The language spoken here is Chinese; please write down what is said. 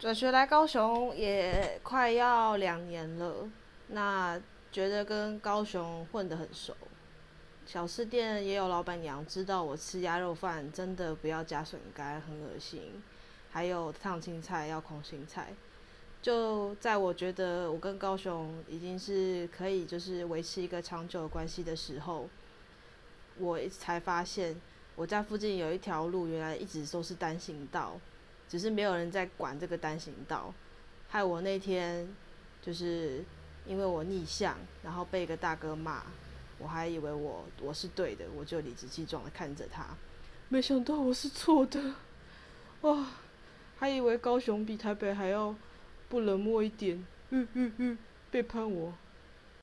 转学来高雄也快要两年了，那觉得跟高雄混得很熟。小吃店也有老板娘知道我吃鸭肉饭真的不要加笋干，很恶心。还有烫青菜要空心菜。就在我觉得我跟高雄已经是可以就是维持一个长久关系的时候，我才发现我家附近有一条路原来一直都是单行道。只是没有人在管这个单行道，害我那天就是因为我逆向，然后被一个大哥骂，我还以为我我是对的，我就理直气壮的看着他，没想到我是错的，哇，还以为高雄比台北还要不冷漠一点，嗯嗯嗯，背叛我。